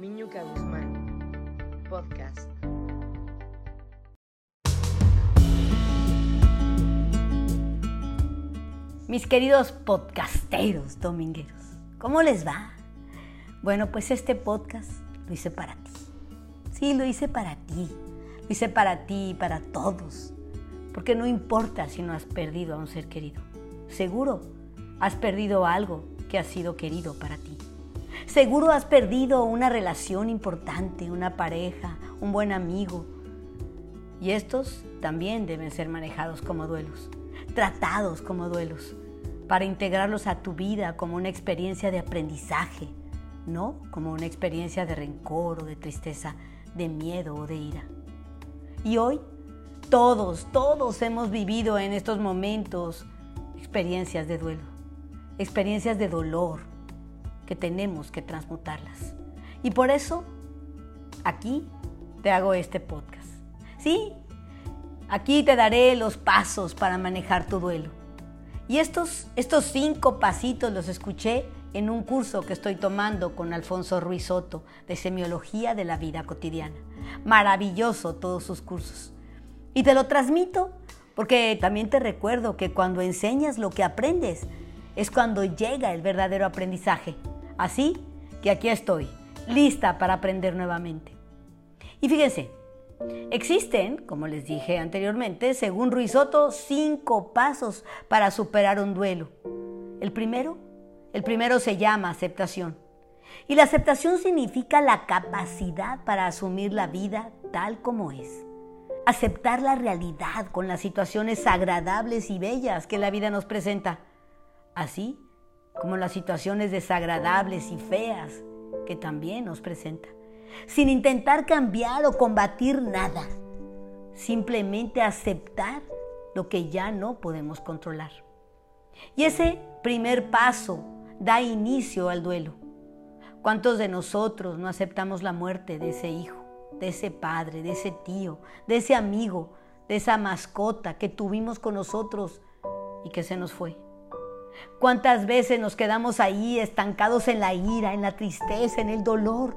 Miñuca Guzmán, podcast. Mis queridos podcasteros domingueros, ¿cómo les va? Bueno, pues este podcast lo hice para ti. Sí, lo hice para ti. Lo hice para ti y para todos. Porque no importa si no has perdido a un ser querido. Seguro has perdido algo que ha sido querido para ti. Seguro has perdido una relación importante, una pareja, un buen amigo. Y estos también deben ser manejados como duelos, tratados como duelos, para integrarlos a tu vida como una experiencia de aprendizaje, no como una experiencia de rencor o de tristeza, de miedo o de ira. Y hoy todos, todos hemos vivido en estos momentos experiencias de duelo, experiencias de dolor que tenemos que transmutarlas. Y por eso aquí te hago este podcast. Sí, aquí te daré los pasos para manejar tu duelo. Y estos, estos cinco pasitos los escuché en un curso que estoy tomando con Alfonso Ruiz Soto de Semiología de la Vida Cotidiana. Maravilloso todos sus cursos. Y te lo transmito porque también te recuerdo que cuando enseñas lo que aprendes es cuando llega el verdadero aprendizaje. Así que aquí estoy, lista para aprender nuevamente. Y fíjense, existen, como les dije anteriormente, según Ruiz Soto, cinco pasos para superar un duelo. El primero, el primero se llama aceptación. Y la aceptación significa la capacidad para asumir la vida tal como es. Aceptar la realidad con las situaciones agradables y bellas que la vida nos presenta. Así como las situaciones desagradables y feas que también nos presenta. Sin intentar cambiar o combatir nada. Simplemente aceptar lo que ya no podemos controlar. Y ese primer paso da inicio al duelo. ¿Cuántos de nosotros no aceptamos la muerte de ese hijo, de ese padre, de ese tío, de ese amigo, de esa mascota que tuvimos con nosotros y que se nos fue? ¿Cuántas veces nos quedamos ahí estancados en la ira, en la tristeza, en el dolor,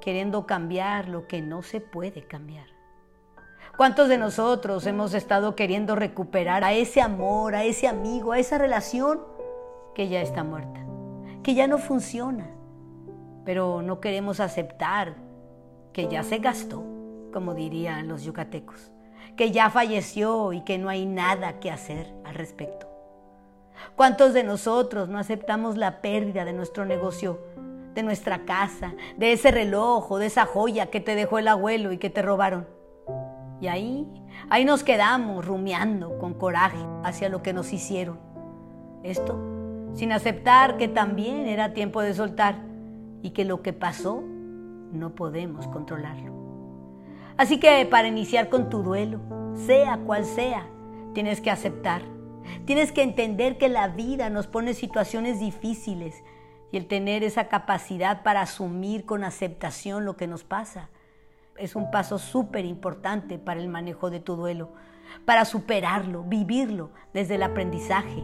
queriendo cambiar lo que no se puede cambiar? ¿Cuántos de nosotros hemos estado queriendo recuperar a ese amor, a ese amigo, a esa relación que ya está muerta, que ya no funciona? Pero no queremos aceptar que ya se gastó, como dirían los yucatecos, que ya falleció y que no hay nada que hacer al respecto. ¿Cuántos de nosotros no aceptamos la pérdida de nuestro negocio, de nuestra casa, de ese reloj o de esa joya que te dejó el abuelo y que te robaron? Y ahí, ahí nos quedamos rumiando con coraje hacia lo que nos hicieron. Esto sin aceptar que también era tiempo de soltar y que lo que pasó no podemos controlarlo. Así que para iniciar con tu duelo, sea cual sea, tienes que aceptar Tienes que entender que la vida nos pone situaciones difíciles y el tener esa capacidad para asumir con aceptación lo que nos pasa es un paso súper importante para el manejo de tu duelo, para superarlo, vivirlo desde el aprendizaje,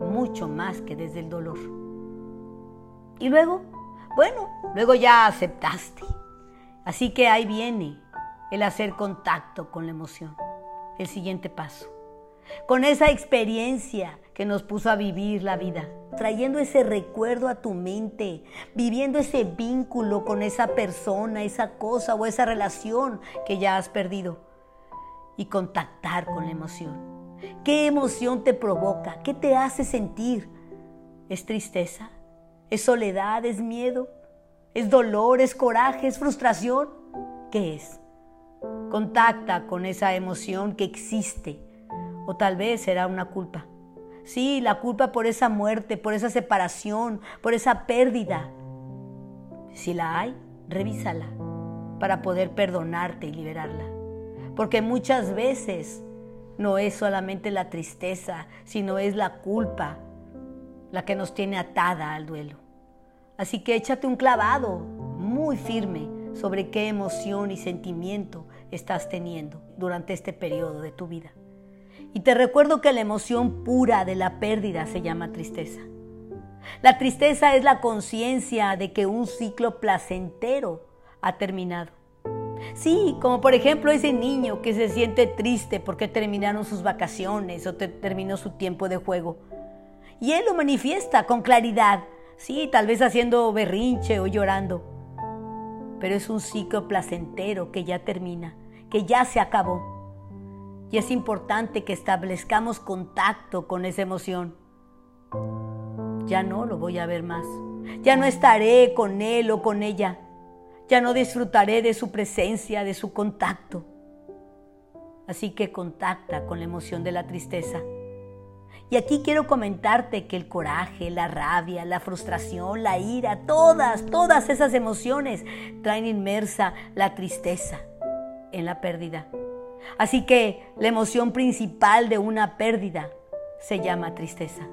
mucho más que desde el dolor. Y luego, bueno, luego ya aceptaste. Así que ahí viene el hacer contacto con la emoción, el siguiente paso con esa experiencia que nos puso a vivir la vida, trayendo ese recuerdo a tu mente, viviendo ese vínculo con esa persona, esa cosa o esa relación que ya has perdido y contactar con la emoción. ¿Qué emoción te provoca? ¿Qué te hace sentir? ¿Es tristeza? ¿Es soledad? ¿Es miedo? ¿Es dolor? ¿Es coraje? ¿Es frustración? ¿Qué es? Contacta con esa emoción que existe o tal vez será una culpa. Sí, la culpa por esa muerte, por esa separación, por esa pérdida. Si la hay, revísala para poder perdonarte y liberarla. Porque muchas veces no es solamente la tristeza, sino es la culpa la que nos tiene atada al duelo. Así que échate un clavado muy firme sobre qué emoción y sentimiento estás teniendo durante este periodo de tu vida. Y te recuerdo que la emoción pura de la pérdida se llama tristeza. La tristeza es la conciencia de que un ciclo placentero ha terminado. Sí, como por ejemplo ese niño que se siente triste porque terminaron sus vacaciones o terminó su tiempo de juego. Y él lo manifiesta con claridad, sí, tal vez haciendo berrinche o llorando. Pero es un ciclo placentero que ya termina, que ya se acabó. Y es importante que establezcamos contacto con esa emoción. Ya no lo voy a ver más. Ya no estaré con él o con ella. Ya no disfrutaré de su presencia, de su contacto. Así que contacta con la emoción de la tristeza. Y aquí quiero comentarte que el coraje, la rabia, la frustración, la ira, todas, todas esas emociones traen inmersa la tristeza en la pérdida. Así que la emoción principal de una pérdida se llama tristeza.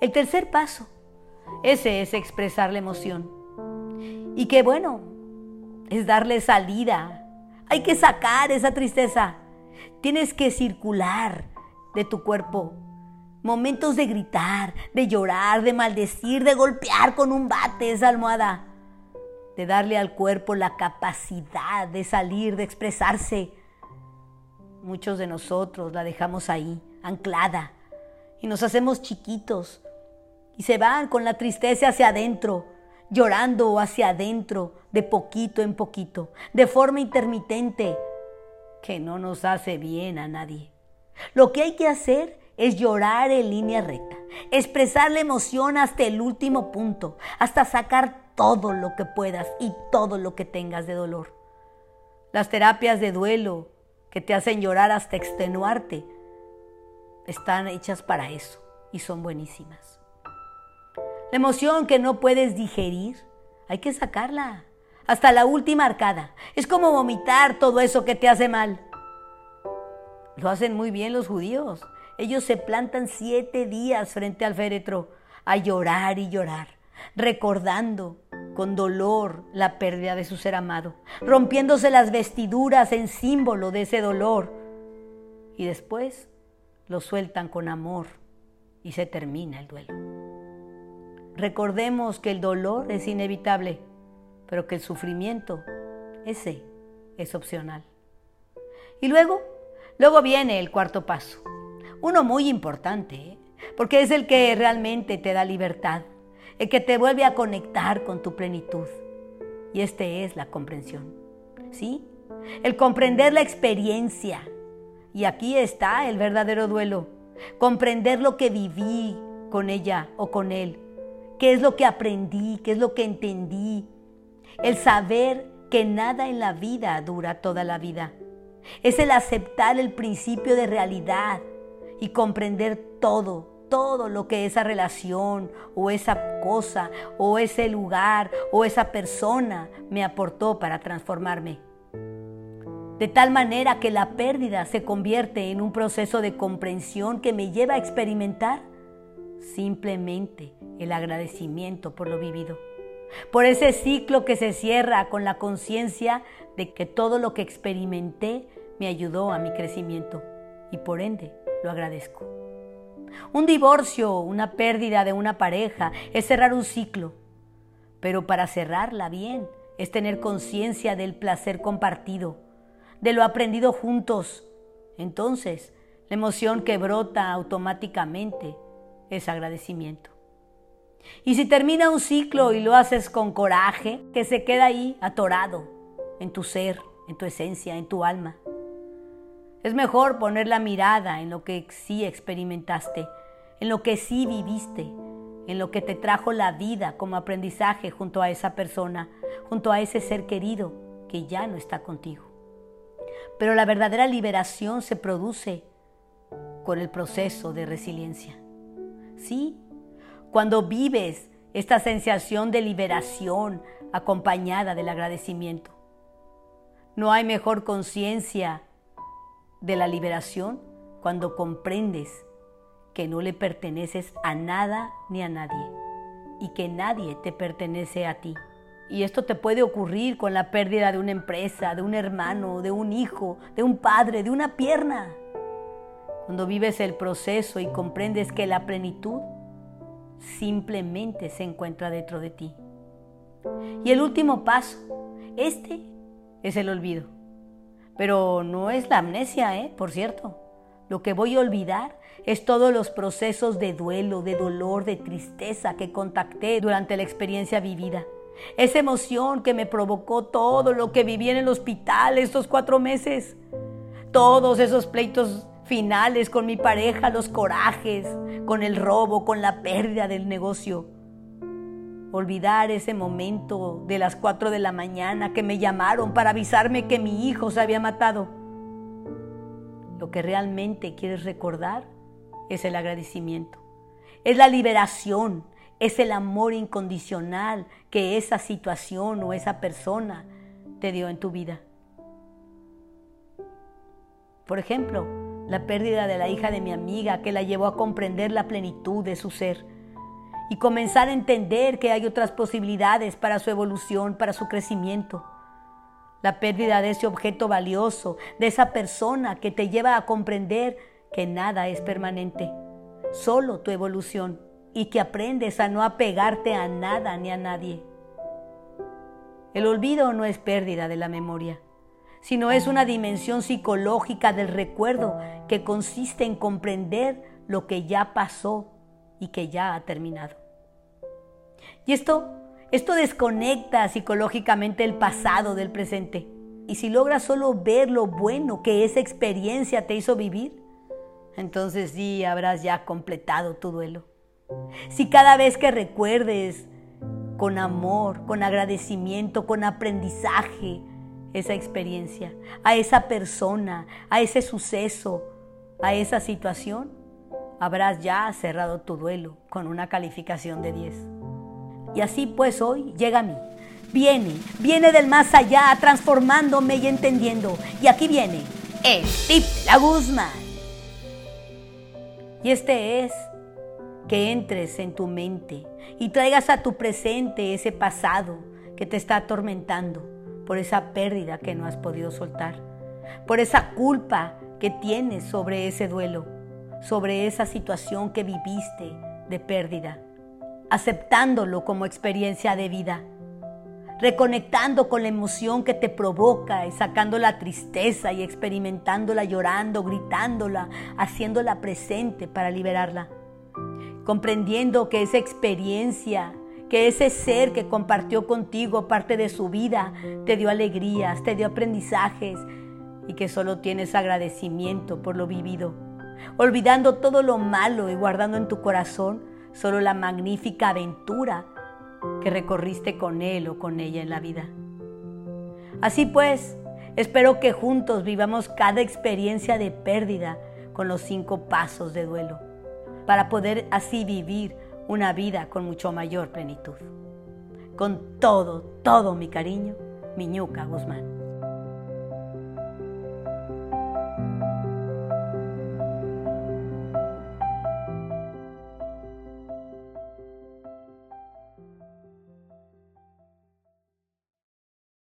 El tercer paso, ese es expresar la emoción. Y que bueno, es darle salida. Hay que sacar esa tristeza. Tienes que circular de tu cuerpo. Momentos de gritar, de llorar, de maldecir, de golpear con un bate esa almohada. De darle al cuerpo la capacidad de salir, de expresarse. Muchos de nosotros la dejamos ahí, anclada. Y nos hacemos chiquitos. Y se van con la tristeza hacia adentro llorando hacia adentro, de poquito en poquito, de forma intermitente, que no nos hace bien a nadie. Lo que hay que hacer es llorar en línea recta, expresar la emoción hasta el último punto, hasta sacar todo lo que puedas y todo lo que tengas de dolor. Las terapias de duelo que te hacen llorar hasta extenuarte están hechas para eso y son buenísimas. La emoción que no puedes digerir, hay que sacarla hasta la última arcada. Es como vomitar todo eso que te hace mal. Lo hacen muy bien los judíos. Ellos se plantan siete días frente al féretro a llorar y llorar, recordando con dolor la pérdida de su ser amado, rompiéndose las vestiduras en símbolo de ese dolor. Y después lo sueltan con amor y se termina el duelo. Recordemos que el dolor es inevitable, pero que el sufrimiento, ese, es opcional. Y luego, luego viene el cuarto paso, uno muy importante, ¿eh? porque es el que realmente te da libertad, el que te vuelve a conectar con tu plenitud. Y este es la comprensión. ¿Sí? El comprender la experiencia. Y aquí está el verdadero duelo. Comprender lo que viví con ella o con él qué es lo que aprendí, qué es lo que entendí. El saber que nada en la vida dura toda la vida. Es el aceptar el principio de realidad y comprender todo, todo lo que esa relación o esa cosa o ese lugar o esa persona me aportó para transformarme. De tal manera que la pérdida se convierte en un proceso de comprensión que me lleva a experimentar simplemente el agradecimiento por lo vivido, por ese ciclo que se cierra con la conciencia de que todo lo que experimenté me ayudó a mi crecimiento y por ende lo agradezco. Un divorcio, una pérdida de una pareja es cerrar un ciclo, pero para cerrarla bien es tener conciencia del placer compartido, de lo aprendido juntos. Entonces, la emoción que brota automáticamente es agradecimiento. Y si termina un ciclo y lo haces con coraje, que se queda ahí atorado en tu ser, en tu esencia, en tu alma. Es mejor poner la mirada en lo que sí experimentaste, en lo que sí viviste, en lo que te trajo la vida como aprendizaje junto a esa persona, junto a ese ser querido que ya no está contigo. Pero la verdadera liberación se produce con el proceso de resiliencia. Sí, cuando vives esta sensación de liberación acompañada del agradecimiento. No hay mejor conciencia de la liberación cuando comprendes que no le perteneces a nada ni a nadie y que nadie te pertenece a ti. Y esto te puede ocurrir con la pérdida de una empresa, de un hermano, de un hijo, de un padre, de una pierna. Cuando vives el proceso y comprendes que la plenitud simplemente se encuentra dentro de ti. Y el último paso, este es el olvido. Pero no es la amnesia, ¿eh? Por cierto. Lo que voy a olvidar es todos los procesos de duelo, de dolor, de tristeza que contacté durante la experiencia vivida. Esa emoción que me provocó todo lo que viví en el hospital estos cuatro meses. Todos esos pleitos finales con mi pareja, los corajes, con el robo, con la pérdida del negocio. Olvidar ese momento de las cuatro de la mañana que me llamaron para avisarme que mi hijo se había matado. Lo que realmente quieres recordar es el agradecimiento. Es la liberación, es el amor incondicional que esa situación o esa persona te dio en tu vida. Por ejemplo, la pérdida de la hija de mi amiga que la llevó a comprender la plenitud de su ser y comenzar a entender que hay otras posibilidades para su evolución, para su crecimiento. La pérdida de ese objeto valioso, de esa persona que te lleva a comprender que nada es permanente, solo tu evolución y que aprendes a no apegarte a nada ni a nadie. El olvido no es pérdida de la memoria, sino es una dimensión psicológica del recuerdo que consiste en comprender lo que ya pasó y que ya ha terminado. Y esto, esto desconecta psicológicamente el pasado del presente. Y si logras solo ver lo bueno que esa experiencia te hizo vivir, entonces sí habrás ya completado tu duelo. Si cada vez que recuerdes con amor, con agradecimiento, con aprendizaje esa experiencia, a esa persona, a ese suceso, a esa situación, habrás ya cerrado tu duelo con una calificación de 10. Y así pues hoy llega a mí. Viene, viene del más allá, transformándome y entendiendo. Y aquí viene el tip de la Guzmán. Y este es que entres en tu mente y traigas a tu presente ese pasado que te está atormentando por esa pérdida que no has podido soltar, por esa culpa que tienes sobre ese duelo, sobre esa situación que viviste de pérdida aceptándolo como experiencia de vida, reconectando con la emoción que te provoca y sacando la tristeza y experimentándola llorando, gritándola, haciéndola presente para liberarla, comprendiendo que esa experiencia, que ese ser que compartió contigo parte de su vida, te dio alegrías, te dio aprendizajes y que solo tienes agradecimiento por lo vivido, olvidando todo lo malo y guardando en tu corazón solo la magnífica aventura que recorriste con él o con ella en la vida. Así pues, espero que juntos vivamos cada experiencia de pérdida con los cinco pasos de duelo, para poder así vivir una vida con mucho mayor plenitud. Con todo, todo mi cariño, Miñuca Guzmán.